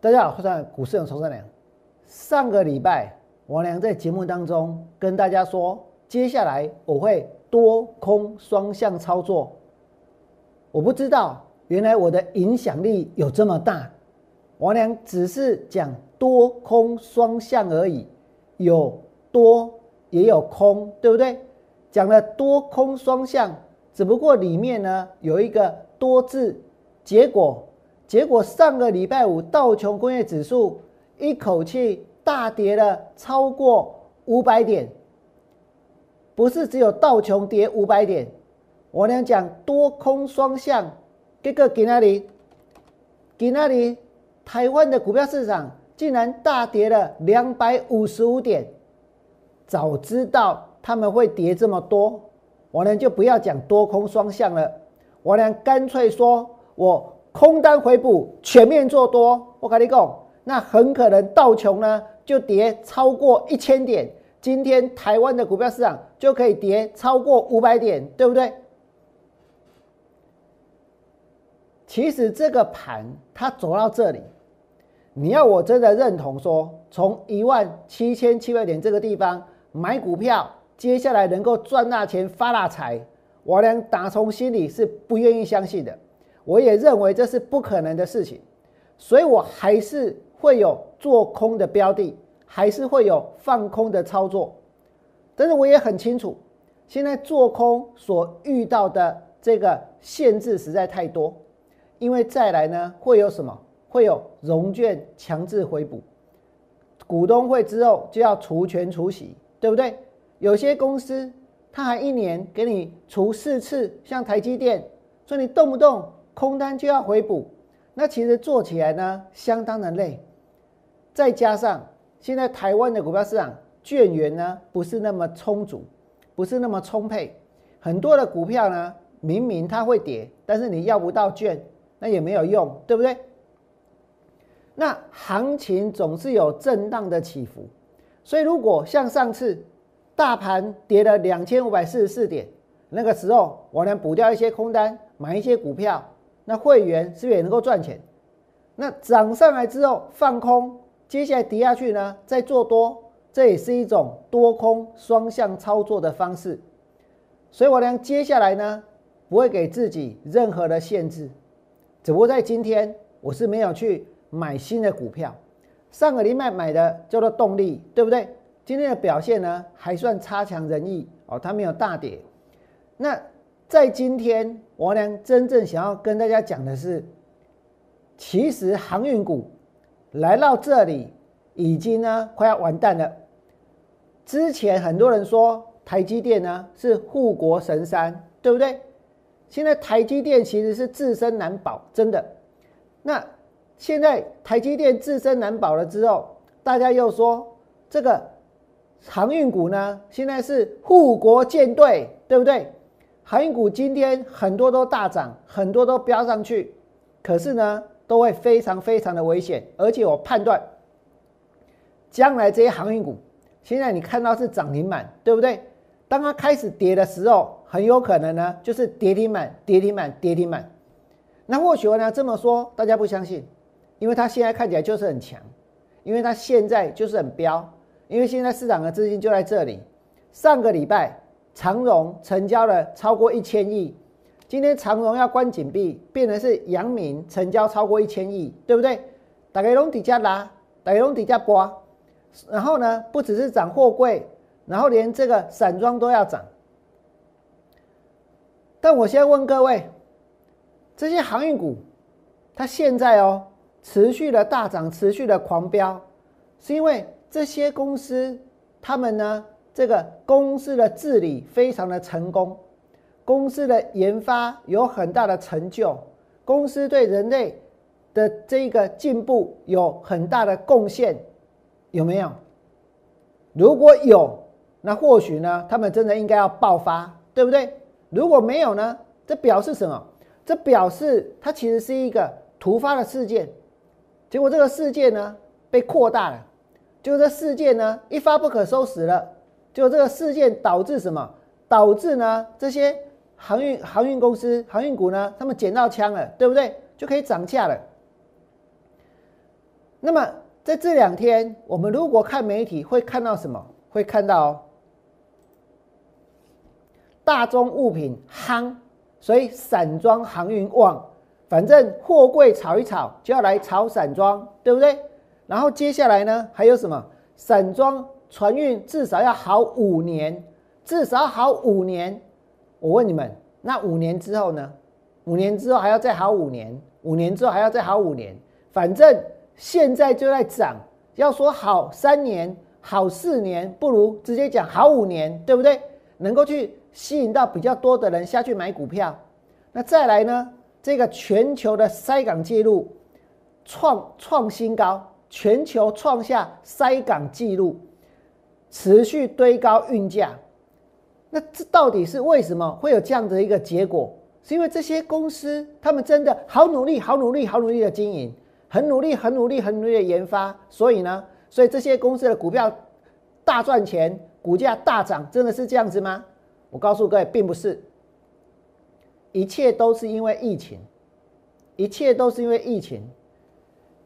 大家好，我是股市人筹善良。上个礼拜，王良在节目当中跟大家说，接下来我会多空双向操作。我不知道，原来我的影响力有这么大。王良只是讲多空双向而已，有多也有空，对不对？讲了多空双向，只不过里面呢有一个多字，结果。结果上个礼拜五道琼工业指数一口气大跌了超过五百点，不是只有道琼跌五百点，我俩讲多空双向，这个给那里，给那里，台湾的股票市场竟然大跌了两百五十五点，早知道他们会跌这么多，我俩就不要讲多空双向了，我俩干脆说我。空单回补，全面做多，我跟你讲，那很可能道琼呢就跌超过一千点，今天台湾的股票市场就可以跌超过五百点，对不对？其实这个盘它走到这里，你要我真的认同说，从一万七千七百点这个地方买股票，接下来能够赚大钱发大财，我连打从心里是不愿意相信的。我也认为这是不可能的事情，所以我还是会有做空的标的，还是会有放空的操作。但是我也很清楚，现在做空所遇到的这个限制实在太多，因为再来呢会有什么？会有融券强制回补，股东会之后就要除权除息，对不对？有些公司他还一年给你除四次，像台积电，所以你动不动。空单就要回补，那其实做起来呢相当的累，再加上现在台湾的股票市场券源呢不是那么充足，不是那么充沛，很多的股票呢明明它会跌，但是你要不到券，那也没有用，对不对？那行情总是有震荡的起伏，所以如果像上次大盘跌了两千五百四十四点，那个时候我能补掉一些空单，买一些股票。那会员是不是也能够赚钱？那涨上来之后放空，接下来跌下去呢，再做多，这也是一种多空双向操作的方式。所以我呢，接下来呢，不会给自己任何的限制，只不过在今天我是没有去买新的股票。上个礼拜买的叫做动力，对不对？今天的表现呢，还算差强人意哦，它没有大跌。那在今天。我呢，真正想要跟大家讲的是，其实航运股来到这里已经呢快要完蛋了。之前很多人说台积电呢是护国神山，对不对？现在台积电其实是自身难保，真的。那现在台积电自身难保了之后，大家又说这个航运股呢现在是护国舰队，对不对？航运股今天很多都大涨，很多都飙上去，可是呢，都会非常非常的危险。而且我判断，将来这些航运股，现在你看到是涨停板，对不对？当它开始跌的时候，很有可能呢，就是跌停板、跌停板、跌停板。那或许我呢这么说，大家不相信，因为它现在看起来就是很强，因为它现在就是很飙，因为现在市场的资金就在这里。上个礼拜。长荣成交了超过一千亿，今天长荣要关紧闭，变成是阳明成交超过一千亿，对不对？大家拢底下拉，大家拢底下刮，然后呢，不只是涨货柜，然后连这个散装都要涨。但我先问各位，这些航运股，它现在哦持续的大涨，持续的狂飙，是因为这些公司他们呢？这个公司的治理非常的成功，公司的研发有很大的成就，公司对人类的这个进步有很大的贡献，有没有？如果有，那或许呢，他们真的应该要爆发，对不对？如果没有呢，这表示什么？这表示它其实是一个突发的事件，结果这个事件呢被扩大了，就这事件呢一发不可收拾了。就这个事件导致什么？导致呢？这些航运航运公司、航运股呢，他们捡到枪了，对不对？就可以涨价了。那么在这两天，我们如果看媒体，会看到什么？会看到大宗物品夯，所以散装航运旺。反正货柜炒一炒，就要来炒散装，对不对？然后接下来呢，还有什么？散装船运至少要好五年，至少好五年。我问你们，那五年之后呢？五年之后还要再好五年，五年之后还要再好五年。反正现在就在涨，要说好三年、好四年，不如直接讲好五年，对不对？能够去吸引到比较多的人下去买股票。那再来呢？这个全球的塞港记录创创新高，全球创下塞港记录，持续堆高运价。那这到底是为什么会有这样的一个结果？是因为这些公司他们真的好努力、好努力、好努力的经营，很努力、很努力、很努力的研发，所以呢，所以这些公司的股票大赚钱，股价大涨，真的是这样子吗？我告诉各位，并不是。一切都是因为疫情，一切都是因为疫情，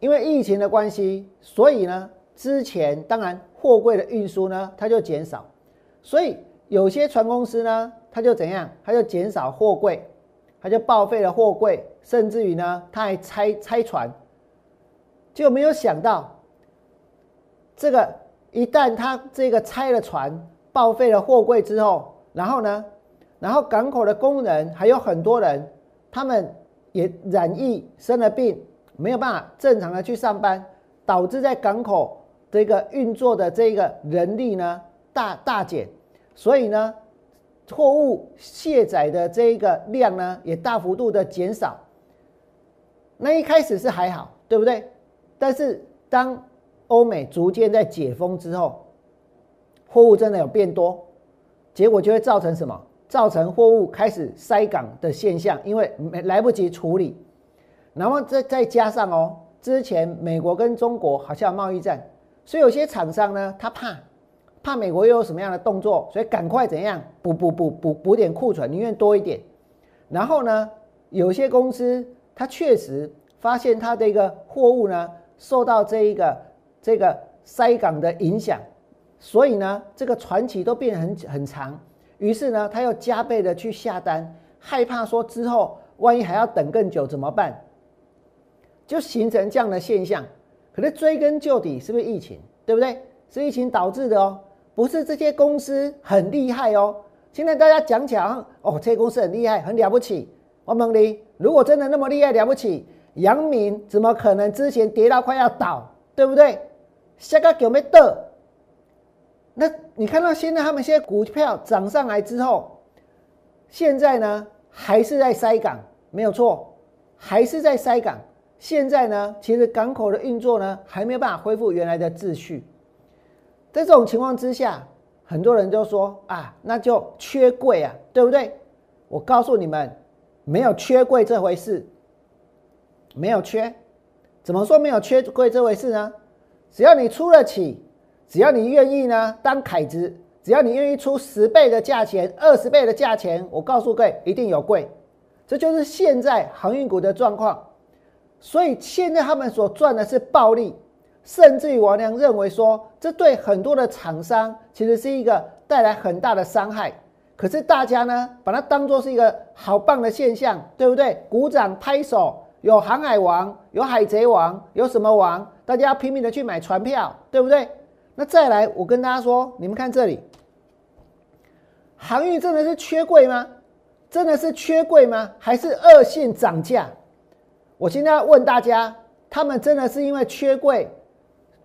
因为疫情的关系，所以呢，之前当然货柜的运输呢，它就减少，所以有些船公司呢，它就怎样，它就减少货柜，它就报废了货柜，甚至于呢，它还拆拆船，就没有想到，这个一旦它这个拆了船，报废了货柜之后，然后呢？然后港口的工人还有很多人，他们也染疫生了病，没有办法正常的去上班，导致在港口这个运作的这个人力呢大大减，所以呢货物卸载的这个量呢也大幅度的减少。那一开始是还好，对不对？但是当欧美逐渐在解封之后，货物真的有变多，结果就会造成什么？造成货物开始塞港的现象，因为没来不及处理，然后再再加上哦，之前美国跟中国好像贸易战，所以有些厂商呢，他怕怕美国又有什么样的动作，所以赶快怎样补补补补补点库存，宁愿多一点。然后呢，有些公司它确实发现它的一个货物呢受到这一个这个塞港的影响，所以呢，这个船期都变得很很长。于是呢，他又加倍的去下单，害怕说之后万一还要等更久怎么办？就形成这样的现象。可是追根究底，是不是疫情？对不对？是疫情导致的哦，不是这些公司很厉害哦。现在大家讲起来，哦，这些公司很厉害，很了不起。王蒙林，如果真的那么厉害了不起，杨明怎么可能之前跌到快要倒，对不对？下个有没得？那你看到现在他们现在股票涨上来之后，现在呢还是在塞港，没有错，还是在塞港。现在呢，其实港口的运作呢还没有办法恢复原来的秩序。在这种情况之下，很多人都说啊，那就缺柜啊，对不对？我告诉你们，没有缺柜这回事，没有缺。怎么说没有缺柜这回事呢？只要你出得起。只要你愿意呢，当凯子，只要你愿意出十倍的价钱、二十倍的价钱，我告诉各位，一定有贵。这就是现在航运股的状况。所以现在他们所赚的是暴利，甚至于王良认为说，这对很多的厂商其实是一个带来很大的伤害。可是大家呢，把它当做是一个好棒的现象，对不对？鼓掌拍手，有航海王，有海贼王，有什么王？大家拼命的去买船票，对不对？那再来，我跟大家说，你们看这里，航运真的是缺柜吗？真的是缺柜吗？还是恶性涨价？我现在要问大家，他们真的是因为缺柜、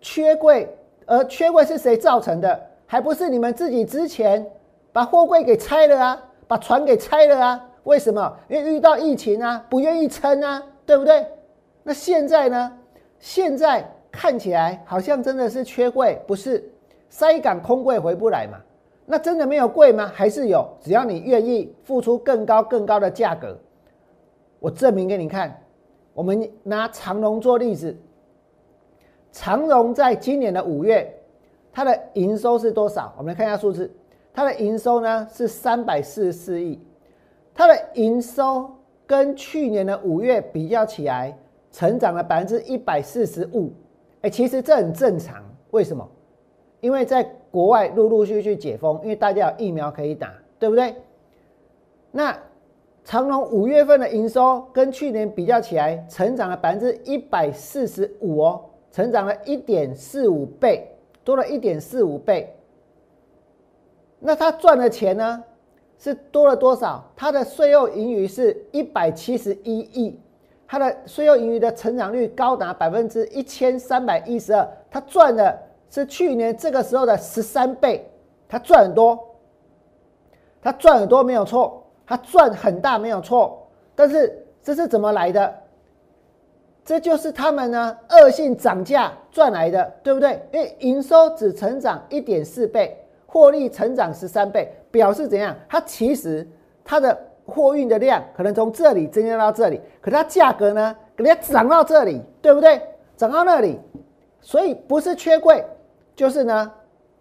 缺柜而缺柜是谁造成的？还不是你们自己之前把货柜给拆了啊，把船给拆了啊？为什么？因为遇到疫情啊，不愿意撑啊，对不对？那现在呢？现在。看起来好像真的是缺柜，不是塞港空柜回不来嘛？那真的没有柜吗？还是有？只要你愿意付出更高更高的价格，我证明给你看。我们拿长荣做例子，长荣在今年的五月，它的营收是多少？我们来看一下数字，它的营收呢是三百四十四亿，它的营收跟去年的五月比较起来，成长了百分之一百四十五。哎，其实这很正常。为什么？因为在国外陆陆续续解封，因为大家有疫苗可以打，对不对？那长隆五月份的营收跟去年比较起来，成长了百分之一百四十五哦，成长了一点四五倍，多了一点四五倍。那他赚的钱呢，是多了多少？他的税后盈余是一百七十一亿，他的税后盈余的成长率高达百分之一千三百一十二，他赚的是去年这个时候的十三倍，他赚很多，他赚很多没有错。它赚很大没有错，但是这是怎么来的？这就是他们呢恶性涨价赚来的，对不对？因为营收只成长一点四倍，获利成长十三倍，表示怎样？它其实它的货运的量可能从这里增加到这里，可它价格呢，给它涨到这里，对不对？涨到那里，所以不是缺贵，就是呢，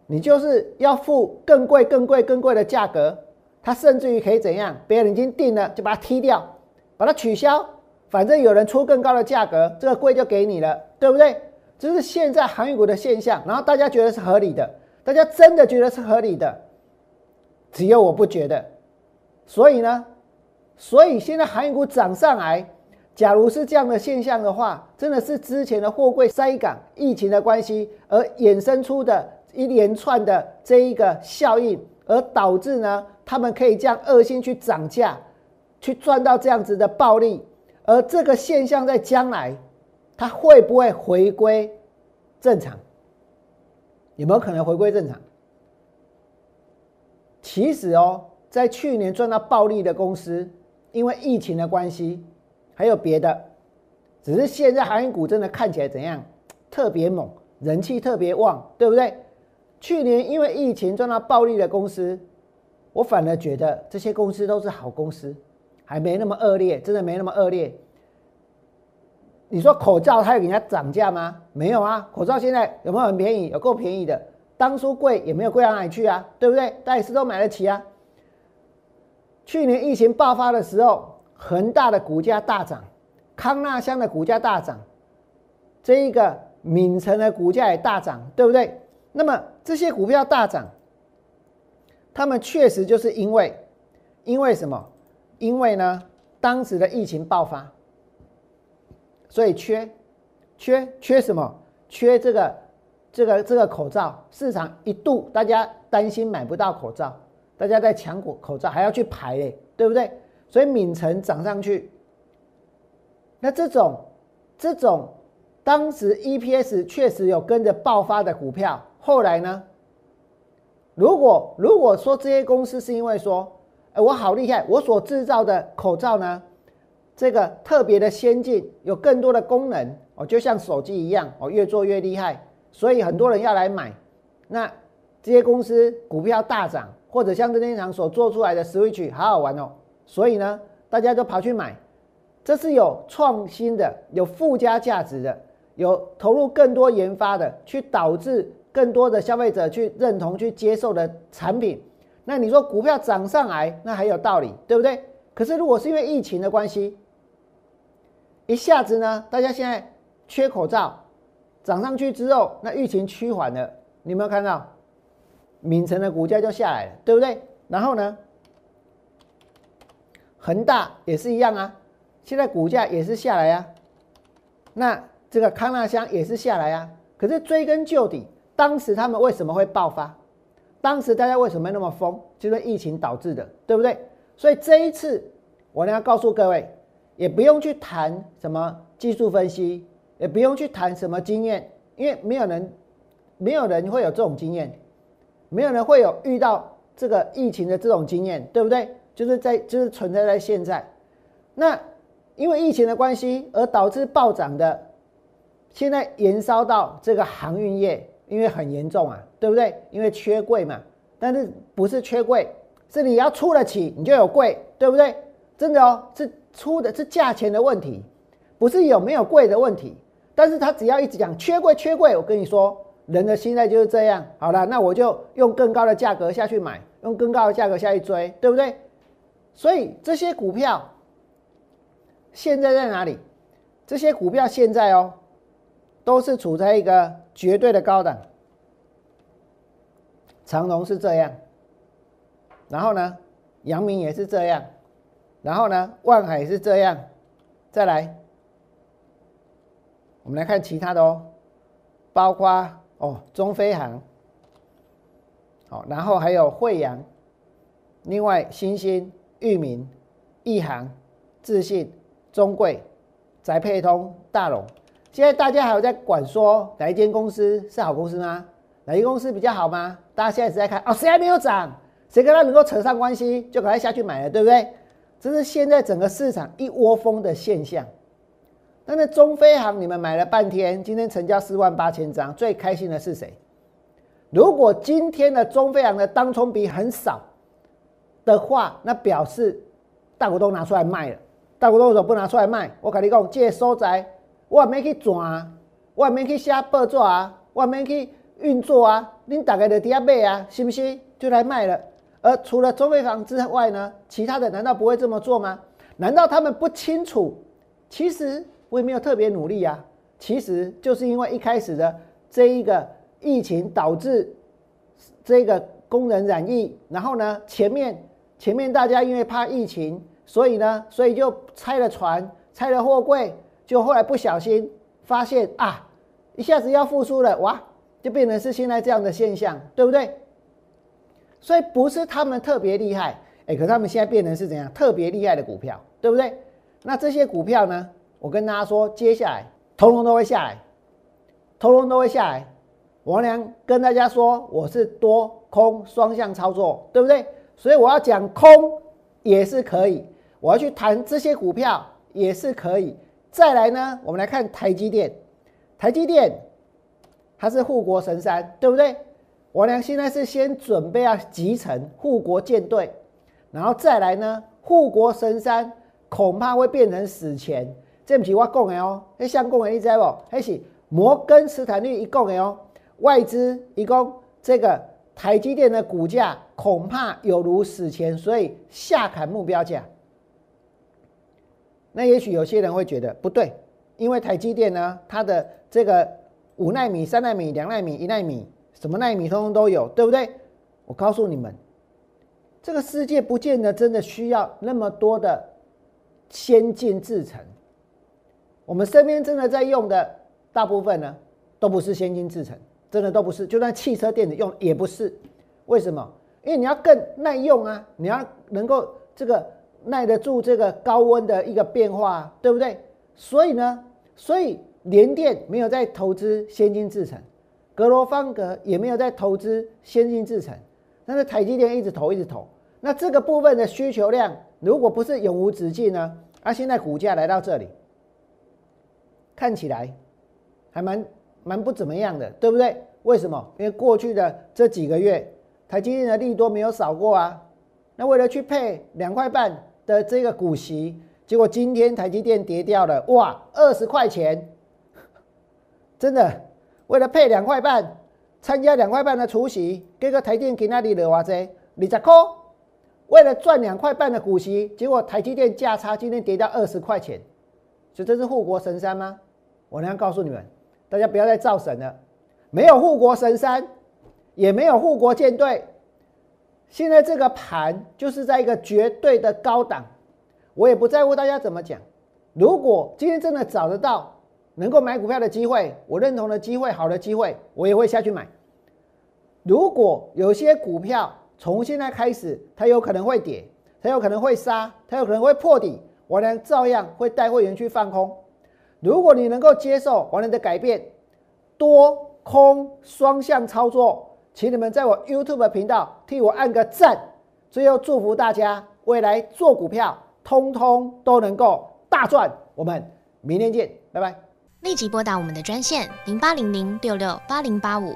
你就是要付更贵、更贵、更贵的价格。他甚至于可以怎样？别人已经定了，就把它踢掉，把它取消，反正有人出更高的价格，这个贵就给你了，对不对？这是现在航运股的现象，然后大家觉得是合理的，大家真的觉得是合理的，只有我不觉得。所以呢，所以现在航运股涨上来，假如是这样的现象的话，真的是之前的货柜塞港、疫情的关系而衍生出的一连串的这一个效应，而导致呢？他们可以这样恶性去涨价，去赚到这样子的暴利，而这个现象在将来，它会不会回归正常？有没有可能回归正常？其实哦，在去年赚到暴利的公司，因为疫情的关系，还有别的，只是现在航运股真的看起来怎样？特别猛，人气特别旺，对不对？去年因为疫情赚到暴利的公司。我反而觉得这些公司都是好公司，还没那么恶劣，真的没那么恶劣。你说口罩它有给人家涨价吗？没有啊，口罩现在有没有很便宜？有够便宜的，当初贵也没有贵到哪里去啊，对不对？大家都买得起啊。去年疫情爆发的时候，恒大的股价大涨，康纳香的股价大涨，这一个闽城的股价也大涨，对不对？那么这些股票大涨。他们确实就是因为，因为什么？因为呢，当时的疫情爆发，所以缺，缺缺什么？缺这个，这个这个口罩市场一度大家担心买不到口罩，大家在抢口口罩，还要去排嘞，对不对？所以敏城涨上去，那这种这种当时 EPS 确实有跟着爆发的股票，后来呢？如果如果说这些公司是因为说，哎，我好厉害，我所制造的口罩呢，这个特别的先进，有更多的功能哦，就像手机一样哦，越做越厉害，所以很多人要来买。那这些公司股票大涨，或者像这天场所做出来的 Switch 好好玩哦，所以呢，大家都跑去买，这是有创新的，有附加价值的，有投入更多研发的，去导致。更多的消费者去认同、去接受的产品，那你说股票涨上来，那还有道理，对不对？可是如果是因为疫情的关系，一下子呢，大家现在缺口罩，涨上去之后，那疫情趋缓了，你有没有看到？闽城的股价就下来了，对不对？然后呢，恒大也是一样啊，现在股价也是下来啊，那这个康纳香也是下来啊，可是追根究底。当时他们为什么会爆发？当时大家为什么那么疯？就是疫情导致的，对不对？所以这一次我呢要告诉各位，也不用去谈什么技术分析，也不用去谈什么经验，因为没有人，没有人会有这种经验，没有人会有遇到这个疫情的这种经验，对不对？就是在就是存在在现在。那因为疫情的关系而导致暴涨的，现在延烧到这个航运业。因为很严重啊，对不对？因为缺柜嘛，但是不是缺柜，是你要出得起，你就有柜，对不对？真的哦，是出的是价钱的问题，不是有没有柜的问题。但是他只要一直讲缺柜缺柜，我跟你说，人的心态就是这样。好了，那我就用更高的价格下去买，用更高的价格下去追，对不对？所以这些股票现在在哪里？这些股票现在哦，都是处在一个绝对的高档。长荣是这样，然后呢，阳明也是这样，然后呢，万海是这样，再来，我们来看其他的哦，包括哦中飞航，好，然后还有惠阳，另外新兴、裕民、亿航、智信、中贵、宅配通、大龙，现在大家还有在管说哪一间公司是好公司吗？哪一公司比较好吗？大家现在是在看哦，谁还没有涨，谁跟他能够扯上关系，就赶快下去买了，对不对？这是现在整个市场一窝蜂的现象。那那中飞航你们买了半天，今天成交四万八千张，最开心的是谁？如果今天的中飞航的当冲比很少的话，那表示大股东拿出来卖了。大股东为什么不拿出来卖？我跟你讲，借收窄我没去转，我没去写报纸啊，我没去。运作啊，您大概的底下卖啊，是不是就来卖了？而除了中飞房之外呢，其他的难道不会这么做吗？难道他们不清楚？其实我也没有特别努力啊，其实就是因为一开始的这一个疫情导致这个工人染疫，然后呢，前面前面大家因为怕疫情，所以呢，所以就拆了船，拆了货柜，就后来不小心发现啊，一下子要复苏了，哇！就变成是现在这样的现象，对不对？所以不是他们特别厉害，哎，可他们现在变成是怎样特别厉害的股票，对不对？那这些股票呢？我跟大家说，接下来头龙都会下来，头龙都会下来。王良跟大家说，我是多空双向操作，对不对？所以我要讲空也是可以，我要去谈这些股票也是可以。再来呢，我们来看台积电，台积电。它是护国神山，对不对？我俩现在是先准备要集成护国舰队，然后再来呢，护国神山恐怕会变成死钱。这不是我讲的哦，那相公的你知不？那是摩根斯坦利一共的哦，外资一共这个台积电的股价恐怕有如死钱，所以下砍目标价。那也许有些人会觉得不对，因为台积电呢，它的这个。五纳米、三纳米、两纳米、一纳米，什么纳米通通都有，对不对？我告诉你们，这个世界不见得真的需要那么多的先进制程。我们身边真的在用的大部分呢，都不是先进制程，真的都不是。就算汽车电子用也不是。为什么？因为你要更耐用啊，你要能够这个耐得住这个高温的一个变化，对不对？所以呢，所以。联电没有在投资先进制程，格罗方格也没有在投资先进制程，但是台积电一直投一直投，那这个部分的需求量如果不是永无止境呢？啊，现在股价来到这里，看起来还蛮蛮不怎么样的，对不对？为什么？因为过去的这几个月，台积电的利多没有少过啊。那为了去配两块半的这个股息，结果今天台积电跌掉了，哇，二十块钱。真的，为了配两块半，参加两块半的除息，给个台电给那里的话这二十块，为了赚两块半的股息，结果台积电价差今天跌到二十块钱，所以这是护国神山吗？我能告诉你们，大家不要再造神了，没有护国神山，也没有护国舰队，现在这个盘就是在一个绝对的高档，我也不在乎大家怎么讲，如果今天真的找得到。能够买股票的机会，我认同的机会，好的机会，我也会下去买。如果有些股票从现在开始，它有可能会跌，它有可能会杀，它有可能会破底，我呢照样会带会员去放空。如果你能够接受我的改变，多空双向操作，请你们在我 YouTube 频道替我按个赞。最后祝福大家未来做股票，通通都能够大赚。我们明天见，拜拜。立即拨打我们的专线零八零零六六八零八五